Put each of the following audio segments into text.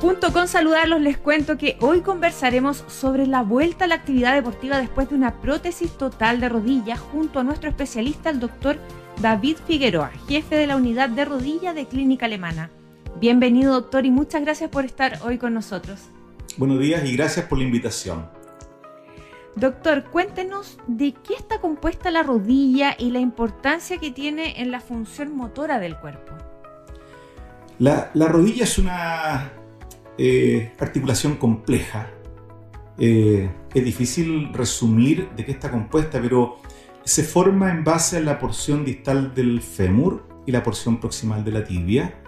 Junto con saludarlos les cuento que hoy conversaremos sobre la vuelta a la actividad deportiva después de una prótesis total de rodilla junto a nuestro especialista el doctor David Figueroa, jefe de la unidad de rodilla de Clínica Alemana. Bienvenido doctor y muchas gracias por estar hoy con nosotros. Buenos días y gracias por la invitación. Doctor, cuéntenos de qué está compuesta la rodilla y la importancia que tiene en la función motora del cuerpo. La, la rodilla es una eh, articulación compleja. Eh, es difícil resumir de qué está compuesta, pero se forma en base a la porción distal del fémur y la porción proximal de la tibia,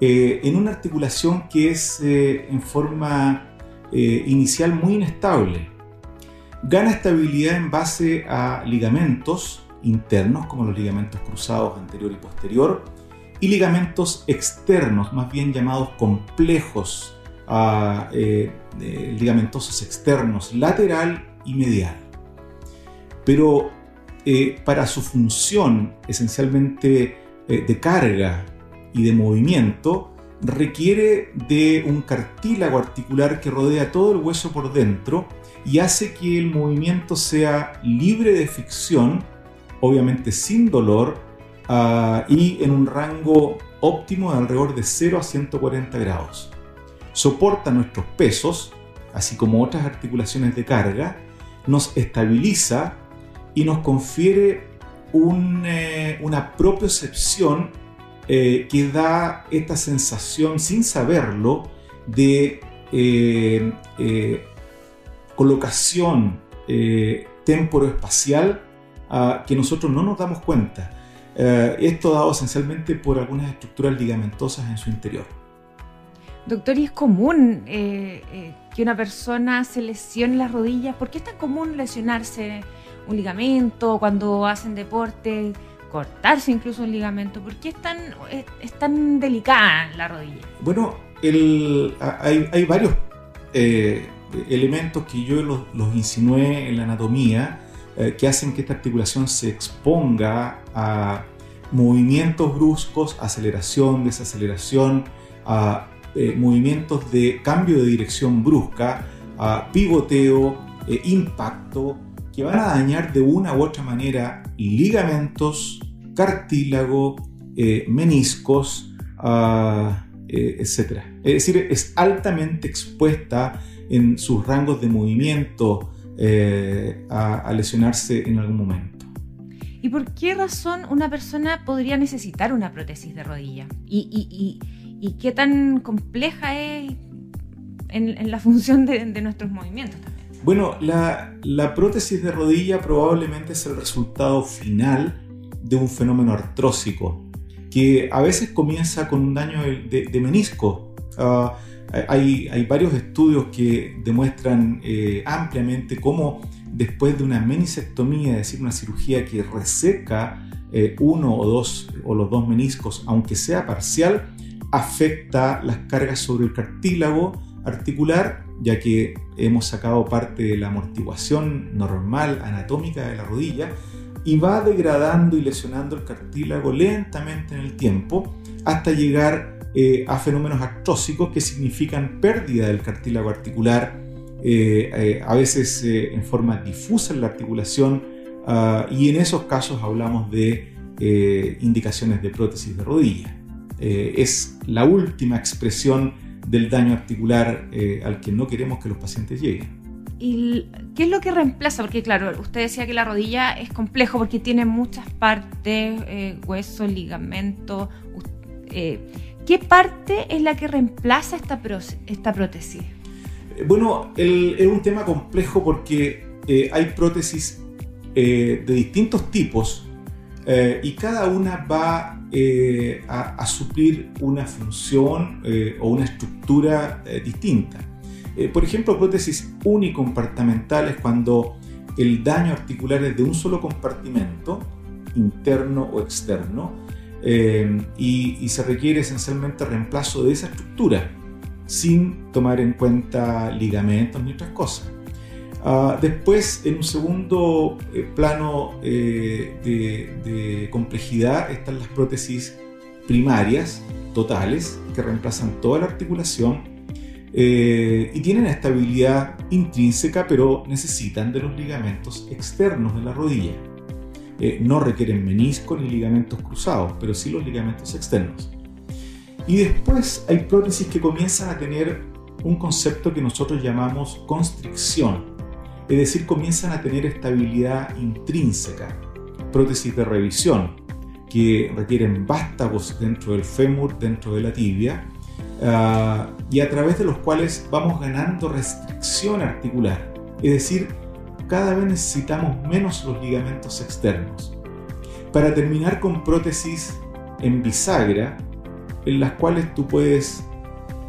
eh, en una articulación que es en forma inicial muy inestable. Gana estabilidad en base a ligamentos internos, como los ligamentos cruzados anterior y posterior, y ligamentos externos, más bien llamados complejos a eh, ligamentosos externos lateral y medial. Pero eh, para su función esencialmente eh, de carga y de movimiento, requiere de un cartílago articular que rodea todo el hueso por dentro y hace que el movimiento sea libre de fricción, obviamente sin dolor, ah, y en un rango óptimo de alrededor de 0 a 140 grados soporta nuestros pesos, así como otras articulaciones de carga, nos estabiliza y nos confiere eh, una propiocepción eh, que da esta sensación, sin saberlo, de eh, colocación temporoespacial uh, que nosotros no nos damos cuenta. esto dado esencialmente por algunas estructuras ligamentosas en su interior. Doctor, ¿y es común eh, eh, que una persona se lesione las rodillas? ¿Por qué es tan común lesionarse un ligamento cuando hacen deporte, cortarse incluso un ligamento? ¿Por qué es tan, es, tan delicada la rodilla? Bueno, hay, varios eh, elementos que yo los, los, insinué en la anatomía que hacen que esta articulación se exponga a movimientos bruscos, aceleración, desaceleración, a eh, movimientos de cambio de dirección brusca, pivoteo, eh, impacto, que van a dañar de una u otra manera ligamentos, cartílago, eh, meniscos, etc. Es decir, es altamente expuesta en sus rangos de movimiento a, lesionarse en algún momento. ¿Y por qué razón una persona podría necesitar una prótesis de rodilla? y qué tan compleja es en, la función de, nuestros movimientos también. Bueno, la, prótesis de rodilla probablemente es el resultado final de un fenómeno artrósico que a veces comienza con un daño de, menisco. Ah, hay, varios estudios que demuestran eh, ampliamente cómo después de una menisectomía, es decir, una cirugía que reseca eh, uno o dos o los dos meniscos, aunque sea parcial, afecta las cargas sobre el cartílago articular, ya que hemos sacado parte de la amortiguación normal anatómica de la rodilla, y va degradando y lesionando el cartílago lentamente en el tiempo hasta llegar eh, a fenómenos artrósicos que significan pérdida del cartílago articular, eh, eh, a veces en forma difusa en la articulación, ah, y en esos casos hablamos de indicaciones de prótesis de rodilla. Eh, es la última expresión del daño articular eh, al que no queremos que los pacientes lleguen. ¿Y qué es lo que reemplaza? Porque claro, usted decía que la rodilla es complejo porque tiene muchas partes, eh, hueso, ligamento. ¿Qué parte es la que reemplaza esta, esta prótesis? Bueno, es un tema complejo porque hay prótesis de distintos tipos y cada una va eh, a, suplir una función eh, o una estructura eh, distinta. por ejemplo, prótesis unicompartimentales cuando el daño articular es de un solo compartimento interno o externo eh, y, se requiere esencialmente reemplazo de esa estructura sin tomar en cuenta ligamentos ni otras cosas. Ah, después, en un segundo eh, plano de, de complejidad están las prótesis primarias, totales, que reemplazan toda la articulación eh, y tienen estabilidad intrínseca, pero necesitan de los ligamentos externos de la rodilla. Eh, no requieren menisco ni ligamentos cruzados, pero sí los ligamentos externos. Y después hay prótesis que comienzan a tener un concepto que nosotros llamamos constricción, es decir, comienzan a tener estabilidad intrínseca. Prótesis de revisión, que requieren vástagos dentro del fémur, dentro de la tibia, Ah, y a través de los cuales vamos ganando restricción articular. Es decir, cada vez necesitamos menos los ligamentos externos. Para terminar con prótesis en bisagra, en las cuales tú puedes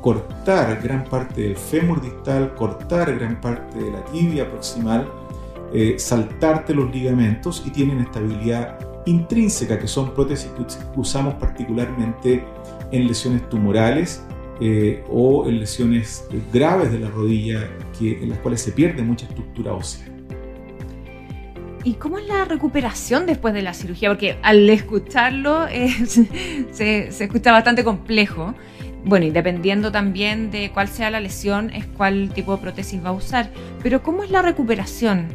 cortar gran parte del fémur distal, cortar gran parte de la tibia proximal, eh, saltarte los ligamentos y tienen estabilidad intrínseca, que son prótesis que usamos particularmente en lesiones tumorales eh, o en lesiones graves de la rodilla que, en las cuales se pierde mucha estructura ósea. ¿Y cómo es la recuperación después de la cirugía? Porque al escucharlo se, escucha bastante complejo. Bueno, y dependiendo también de cuál sea la lesión, es cuál tipo de prótesis va a usar. Pero ¿cómo es la recuperación?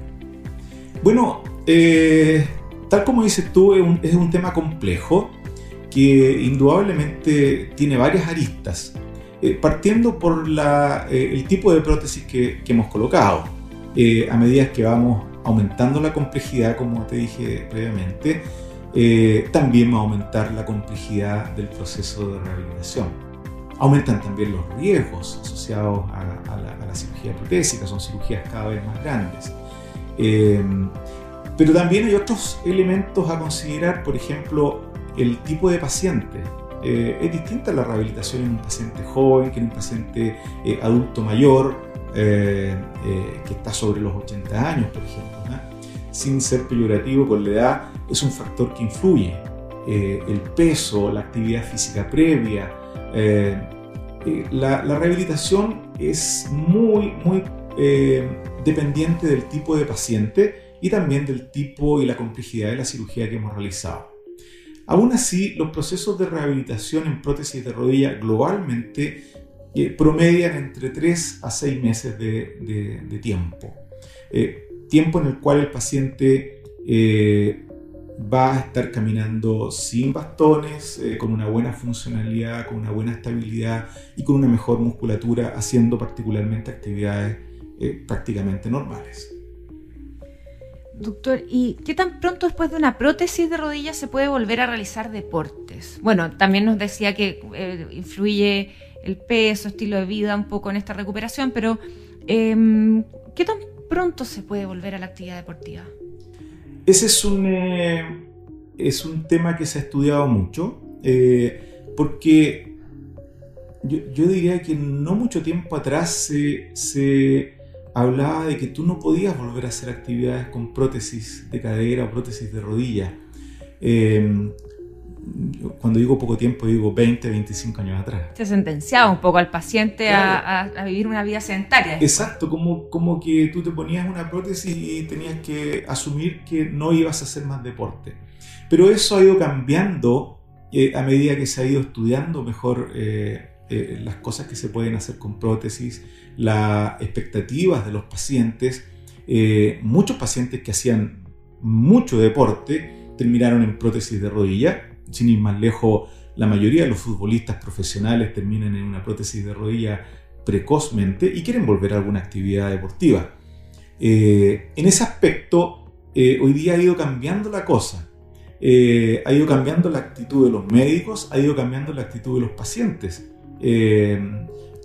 Bueno, eh, tal como dices tú, es un, es un tema complejo que indudablemente tiene varias aristas. Eh, partiendo por eh, el tipo de prótesis que, hemos colocado. Eh, a medida que vamos aumentando la complejidad, como te dije previamente, también va a aumentar la complejidad del proceso de rehabilitación. Aumentan también los riesgos asociados a, la, a la, cirugía protésica, son cirugías cada vez más grandes. pero también hay otros elementos a considerar, por ejemplo, el tipo de paciente. Eh, es distinta la rehabilitación en un paciente joven que en un paciente eh, adulto mayor eh, que está sobre los 80 años, por ejemplo. Sin ser peyorativo con la edad, es un factor que influye. el peso, la actividad física previa. La, la, rehabilitación es muy, muy dependiente del tipo de paciente y también del tipo y la complejidad de la cirugía que hemos realizado. Aún así, los procesos de rehabilitación en prótesis de rodilla globalmente eh, promedian entre 3 a 6 meses de, tiempo. Eh, tiempo en el cual el paciente eh, va a estar caminando sin bastones, con una buena funcionalidad, con una buena estabilidad y con una mejor musculatura, haciendo particularmente actividades prácticamente normales. Doctor, ¿y qué tan pronto después de una prótesis de rodilla se puede volver a realizar deportes? Bueno, también nos decía que eh, influye el peso, estilo de vida un poco en esta recuperación, pero em, ¿qué tan pronto se puede volver a la actividad deportiva? Ese es un, eh, es un tema que se ha estudiado mucho, eh, porque yo, diría que no mucho tiempo atrás se, se hablaba de que tú no podías volver a hacer actividades con prótesis de cadera o prótesis de rodilla. Em, cuando digo poco tiempo, digo 20, 25 años atrás. Se sentenciaba un poco al paciente a, vivir una vida sedentaria. Exacto, como, como que tú te ponías una prótesis y tenías que asumir que no ibas a hacer más deporte. Pero eso ha ido cambiando eh, a medida que se ha ido estudiando mejor eh, eh, las cosas que se pueden hacer con prótesis, las expectativas de los pacientes. Eh, muchos pacientes que hacían mucho deporte terminaron en prótesis de rodilla. Sin ir más lejos, la mayoría de los futbolistas profesionales terminan en una prótesis de rodilla precozmente y quieren volver a alguna actividad deportiva. Eh, en ese aspecto, hoy día ha ido cambiando la cosa. ha ido cambiando la actitud de los médicos, ha ido cambiando la actitud de los pacientes. Eh,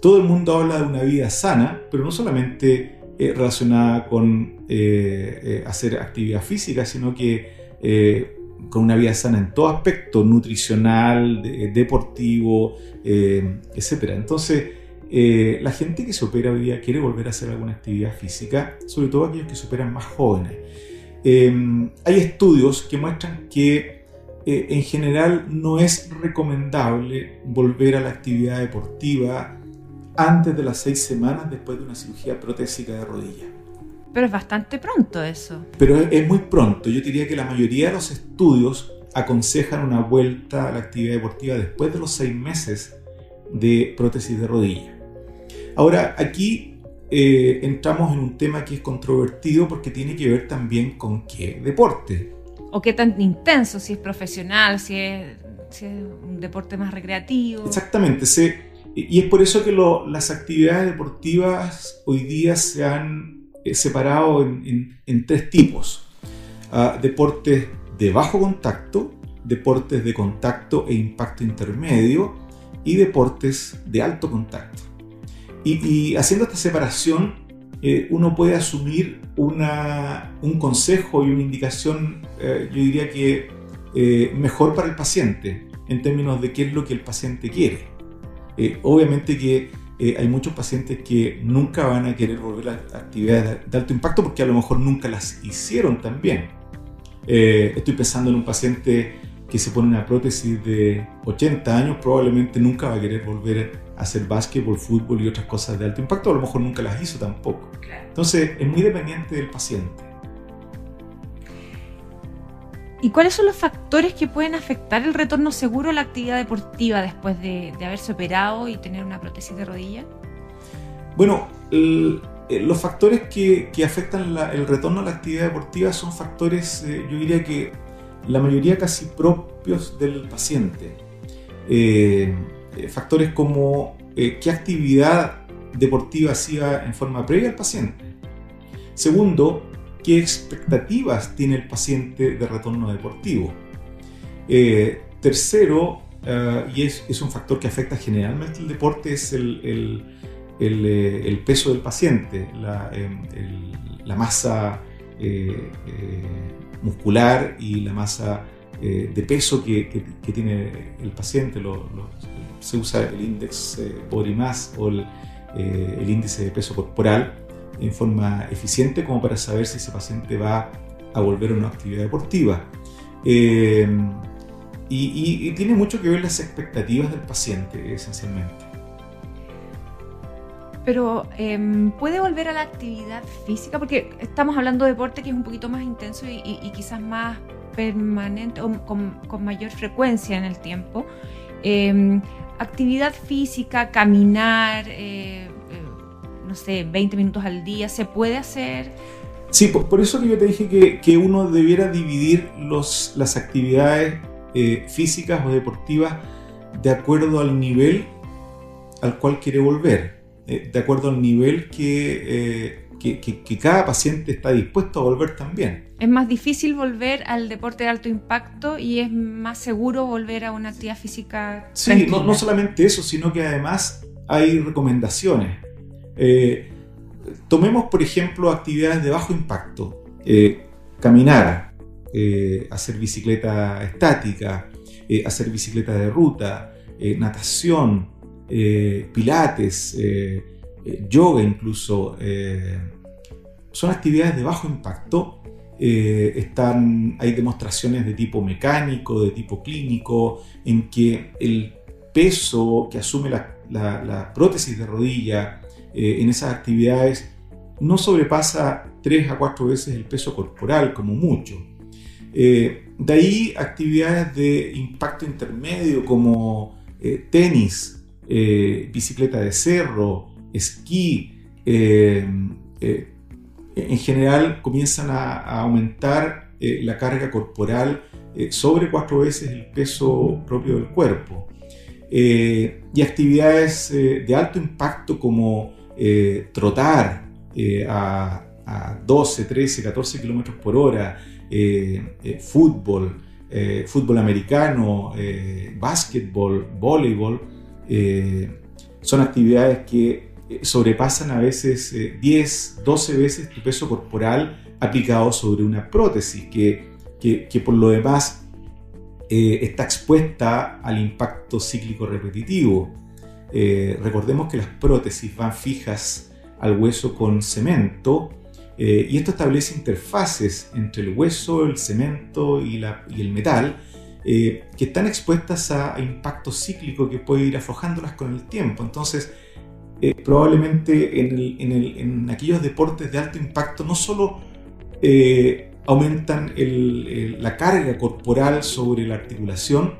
todo el mundo habla de una vida sana, pero no solamente eh, relacionada con eh, hacer actividad física, sino que con una vida sana en todo aspecto, nutricional, deportivo, etc. Entonces, la gente que se opera hoy día quiere volver a hacer alguna actividad física, sobre todo aquellos que se operan más jóvenes. hay estudios que muestran que en general no es recomendable volver a la actividad deportiva antes de las seis semanas después de una cirugía protésica de rodilla. Pero es bastante pronto eso. Pero es, muy pronto. Yo diría que la mayoría de los estudios aconsejan una vuelta a la actividad deportiva después de los seis meses de prótesis de rodilla. Ahora, aquí eh, entramos en un tema que es controvertido porque tiene que ver también con qué deporte. O qué tan intenso, si es profesional, si es, un deporte más recreativo. Exactamente, y es por eso que las actividades deportivas hoy día se han eh, separado en, tres tipos. Ah, deportes de bajo contacto, deportes de contacto e impacto intermedio y deportes de alto contacto. Y, haciendo esta separación, eh, uno puede asumir una, un consejo y una indicación, eh, yo diría que mejor para el paciente, en términos de qué es lo que el paciente quiere. obviamente que eh, hay muchos pacientes que nunca van a querer volver a actividades de alto impacto porque a lo mejor nunca las hicieron también. Eh, estoy pensando en un paciente que se pone una prótesis de 80 años, probablemente nunca va a querer volver a hacer básquetbol, fútbol y otras cosas de alto impacto, a lo mejor nunca las hizo tampoco. Entonces es muy dependiente del paciente. ¿Y cuáles son los factores que pueden afectar el retorno seguro a la actividad deportiva después de, haberse operado y tener una prótesis de rodilla? Bueno, eh, los factores que, afectan el retorno a la actividad deportiva son factores, eh, yo diría que la mayoría casi propios del paciente. Eh, factores como qué actividad deportiva hacía en forma previa al paciente. Segundo, qué expectativas tiene el paciente de retorno deportivo. Eh, tercero, eh, y es, un factor que afecta generalmente el deporte, es el, eh, peso del paciente, la, em, masa muscular y la masa de peso que, tiene el paciente. se usa el índice body o el índice de peso corporal en forma eficiente como para saber si ese paciente va a volver a una actividad deportiva. Eh, y, tiene mucho que ver las expectativas del paciente, esencialmente. Pero, em, ¿puede volver a la actividad física? Porque estamos hablando de deporte que es un poquito más intenso y, quizás más permanente o con, mayor frecuencia en el tiempo. Em, actividad física, caminar, eh, no sé, 20 minutos al día, ¿se puede hacer? Sí, por, eso que yo te dije que, uno debiera dividir los, las actividades eh, físicas o deportivas de acuerdo al nivel al cual quiere volver, eh, de acuerdo al nivel eh, que, que, cada paciente está dispuesto a volver también. Es más difícil volver al deporte de alto impacto y es más seguro volver a una actividad física. Sí, no, no, solamente eso, sino que además hay recomendaciones. Eh, tomemos, por ejemplo, actividades de bajo impacto. Eh, caminar, eh, hacer bicicleta estática, hacer bicicleta de ruta, natación, pilates, yoga incluso. son actividades de bajo impacto. están, hay demostraciones de tipo mecánico, de tipo clínico, en que el peso que asume la prótesis de rodilla, eh, en esas actividades no sobrepasa 3 a 4 veces el peso corporal como mucho. Eh, de ahí actividades de impacto intermedio como eh, tenis, bicicleta de cerro, esquí, en general comienzan a, aumentar la carga corporal sobre 4 veces el peso propio del cuerpo. y actividades de alto impacto como eh, trotar eh, a, 12, 13, 14 kilómetros por hora, eh, fútbol, fútbol americano, básquetbol, voleibol, son actividades que sobrepasan a veces 10, 12 veces tu peso corporal aplicado sobre una prótesis que, que por lo demás está expuesta al impacto cíclico repetitivo. Eh, recordemos que las prótesis van fijas al hueso con cemento Eh, y esto establece interfaces entre el hueso, el cemento y, el metal eh, que están expuestas a, impacto cíclico que puede ir aflojándolas con el tiempo. Entonces, probablemente en, aquellos deportes de alto impacto no solo aumentan la carga corporal sobre la articulación,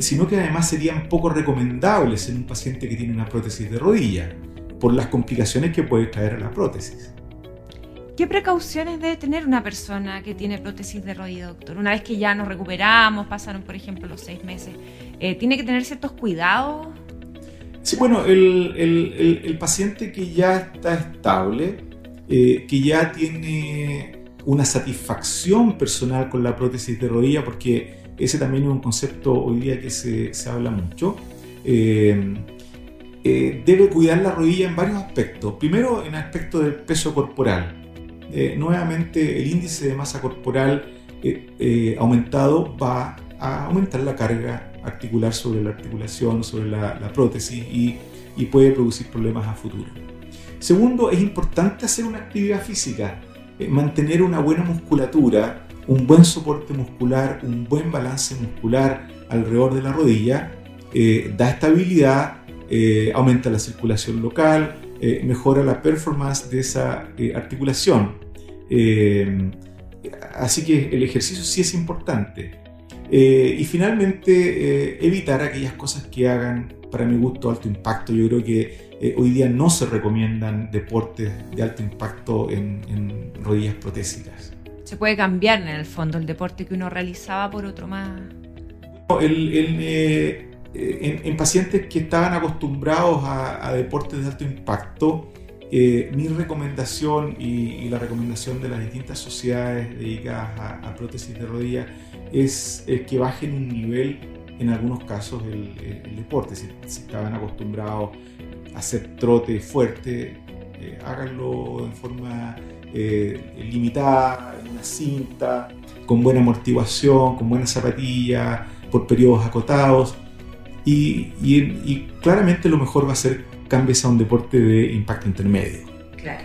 sino que además serían poco recomendables en un paciente que tiene una prótesis de rodilla, por las complicaciones que puede traer a la prótesis. ¿Qué precauciones debe tener una persona que tiene prótesis de rodilla, doctor? Una vez que ya nos recuperamos, pasaron, por ejemplo, los seis meses, eh, ¿tiene que tener ciertos cuidados? Sí, bueno, el, paciente que ya está estable, eh, que ya tiene una satisfacción personal con la prótesis de rodilla, porque ese también es un concepto hoy día que se, habla mucho, eh, debe cuidar la rodilla en varios aspectos. Primero, en el aspecto del peso corporal. Eh, nuevamente el índice de masa corporal eh, eh, aumentado va a aumentar la carga articular sobre la articulación, sobre la, prótesis y, puede producir problemas a futuro. Segundo, es importante hacer una actividad física, mantener una buena musculatura, un buen soporte muscular, un buen balance muscular alrededor de la rodilla, da estabilidad, aumenta la circulación local, mejora la performance de esa articulación. Eh, así que el ejercicio sí es importante. Eh, y finalmente, eh, evitar aquellas cosas que hagan, para mi gusto, alto impacto. Yo creo que hoy día no se recomiendan deportes de alto impacto en, rodillas protésicas. Se puede cambiar en el fondo el deporte que uno realizaba por otro más. en, pacientes que estaban acostumbrados a, a deportes de alto impacto, eh, mi recomendación y, la recomendación de las distintas sociedades dedicadas a, prótesis de rodilla es, que bajen un nivel, en algunos casos, el, deporte. Si, estaban acostumbrados a hacer trote fuerte, eh, háganlo en forma eh, limitada, en una cinta, con buena amortiguación, con buena zapatilla, por periodos acotados. y claramente lo mejor va a ser cambies a un deporte de impacto intermedio. Claro.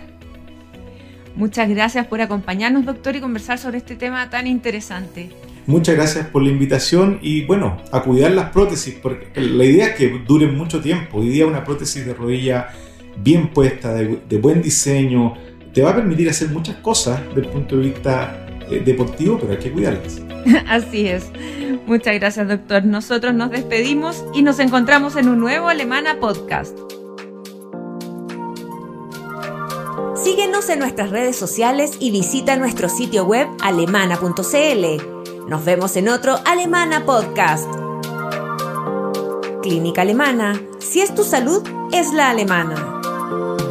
Muchas gracias por acompañarnos, doctor, y conversar sobre este tema tan interesante. Muchas gracias por la invitación y bueno, a cuidar las prótesis, porque la idea es que duren mucho tiempo. Hoy día una prótesis de rodilla bien puesta, de, buen diseño, te va a permitir hacer muchas cosas desde el punto de vista eh, deportivo, pero hay que cuidarlas. Así es. Muchas gracias, doctor. Nosotros nos despedimos y nos encontramos en un nuevo Alemana Podcast. Síguenos en nuestras redes sociales y visita nuestro sitio web alemana.cl. Nos vemos en otro Alemana Podcast. Clínica Alemana. Si es tu salud, es la alemana. Bye.